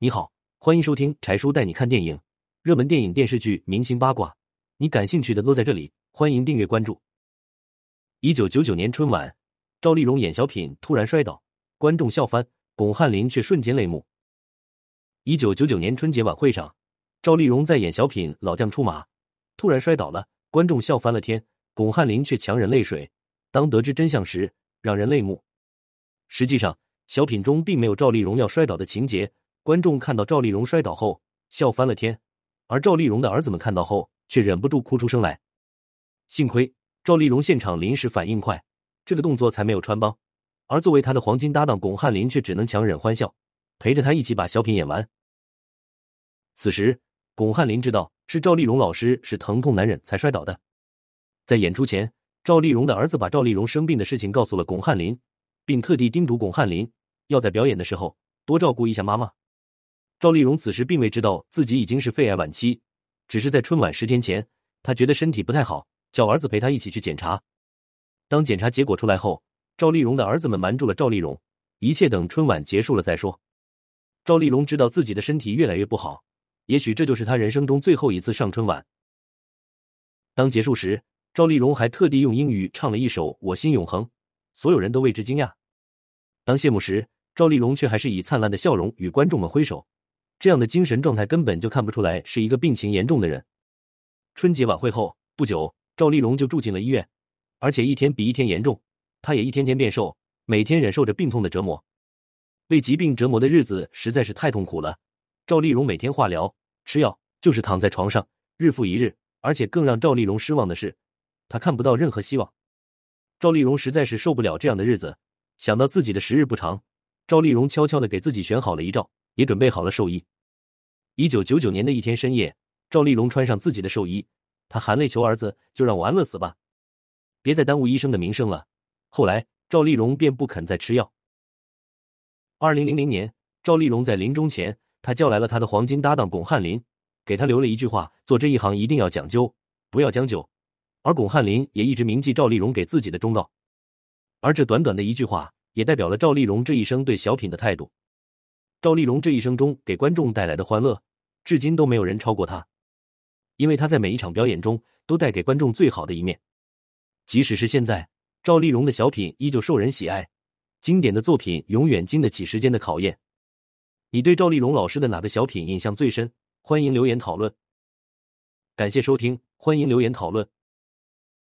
你好，欢迎收听柴叔带你看电影，热门电影、电视剧、明星八卦，你感兴趣的都在这里。欢迎订阅关注。一九九九年春晚，赵丽蓉演小品突然摔倒，观众笑翻，巩汉林却瞬间泪目。一九九九年春节晚会上，赵丽蓉在演小品《老将出马》，突然摔倒了，观众笑翻了天，巩汉林却强忍泪水。当得知真相时，让人泪目。实际上，小品中并没有赵丽蓉要摔倒的情节。观众看到赵丽蓉摔倒后笑翻了天，而赵丽蓉的儿子们看到后却忍不住哭出声来。幸亏赵丽蓉现场临时反应快，这个动作才没有穿帮。而作为她的黄金搭档巩汉林却只能强忍欢笑，陪着她一起把小品演完。此时，巩汉林知道是赵丽蓉老师是疼痛难忍才摔倒的。在演出前，赵丽蓉的儿子把赵丽蓉生病的事情告诉了巩汉林，并特地叮嘱巩汉林要在表演的时候多照顾一下妈妈。赵丽蓉此时并未知道自己已经是肺癌晚期，只是在春晚十天前，她觉得身体不太好，叫儿子陪她一起去检查。当检查结果出来后，赵丽蓉的儿子们瞒住了赵丽蓉，一切等春晚结束了再说。赵丽蓉知道自己的身体越来越不好，也许这就是她人生中最后一次上春晚。当结束时，赵丽蓉还特地用英语唱了一首《我心永恒》，所有人都为之惊讶。当谢幕时，赵丽蓉却还是以灿烂的笑容与观众们挥手。这样的精神状态根本就看不出来是一个病情严重的人。春节晚会后不久，赵丽蓉就住进了医院，而且一天比一天严重，她也一天天变瘦，每天忍受着病痛的折磨。被疾病折磨的日子实在是太痛苦了。赵丽蓉每天化疗、吃药，就是躺在床上，日复一日。而且更让赵丽蓉失望的是，她看不到任何希望。赵丽蓉实在是受不了这样的日子，想到自己的时日不长，赵丽蓉悄悄的给自己选好了遗照。也准备好了寿衣。一九九九年的一天深夜，赵丽蓉穿上自己的寿衣，她含泪求儿子：“就让我安乐死吧，别再耽误医生的名声了。”后来，赵丽蓉便不肯再吃药。二零零零年，赵丽蓉在临终前，她叫来了她的黄金搭档巩汉林，给他留了一句话：“做这一行一定要讲究，不要将就。”而巩汉林也一直铭记赵丽蓉给自己的忠告。而这短短的一句话，也代表了赵丽蓉这一生对小品的态度。赵丽蓉这一生中给观众带来的欢乐，至今都没有人超过她，因为她在每一场表演中都带给观众最好的一面。即使是现在，赵丽蓉的小品依旧受人喜爱，经典的作品永远经得起时间的考验。你对赵丽蓉老师的哪个小品印象最深？欢迎留言讨论。感谢收听，欢迎留言讨论。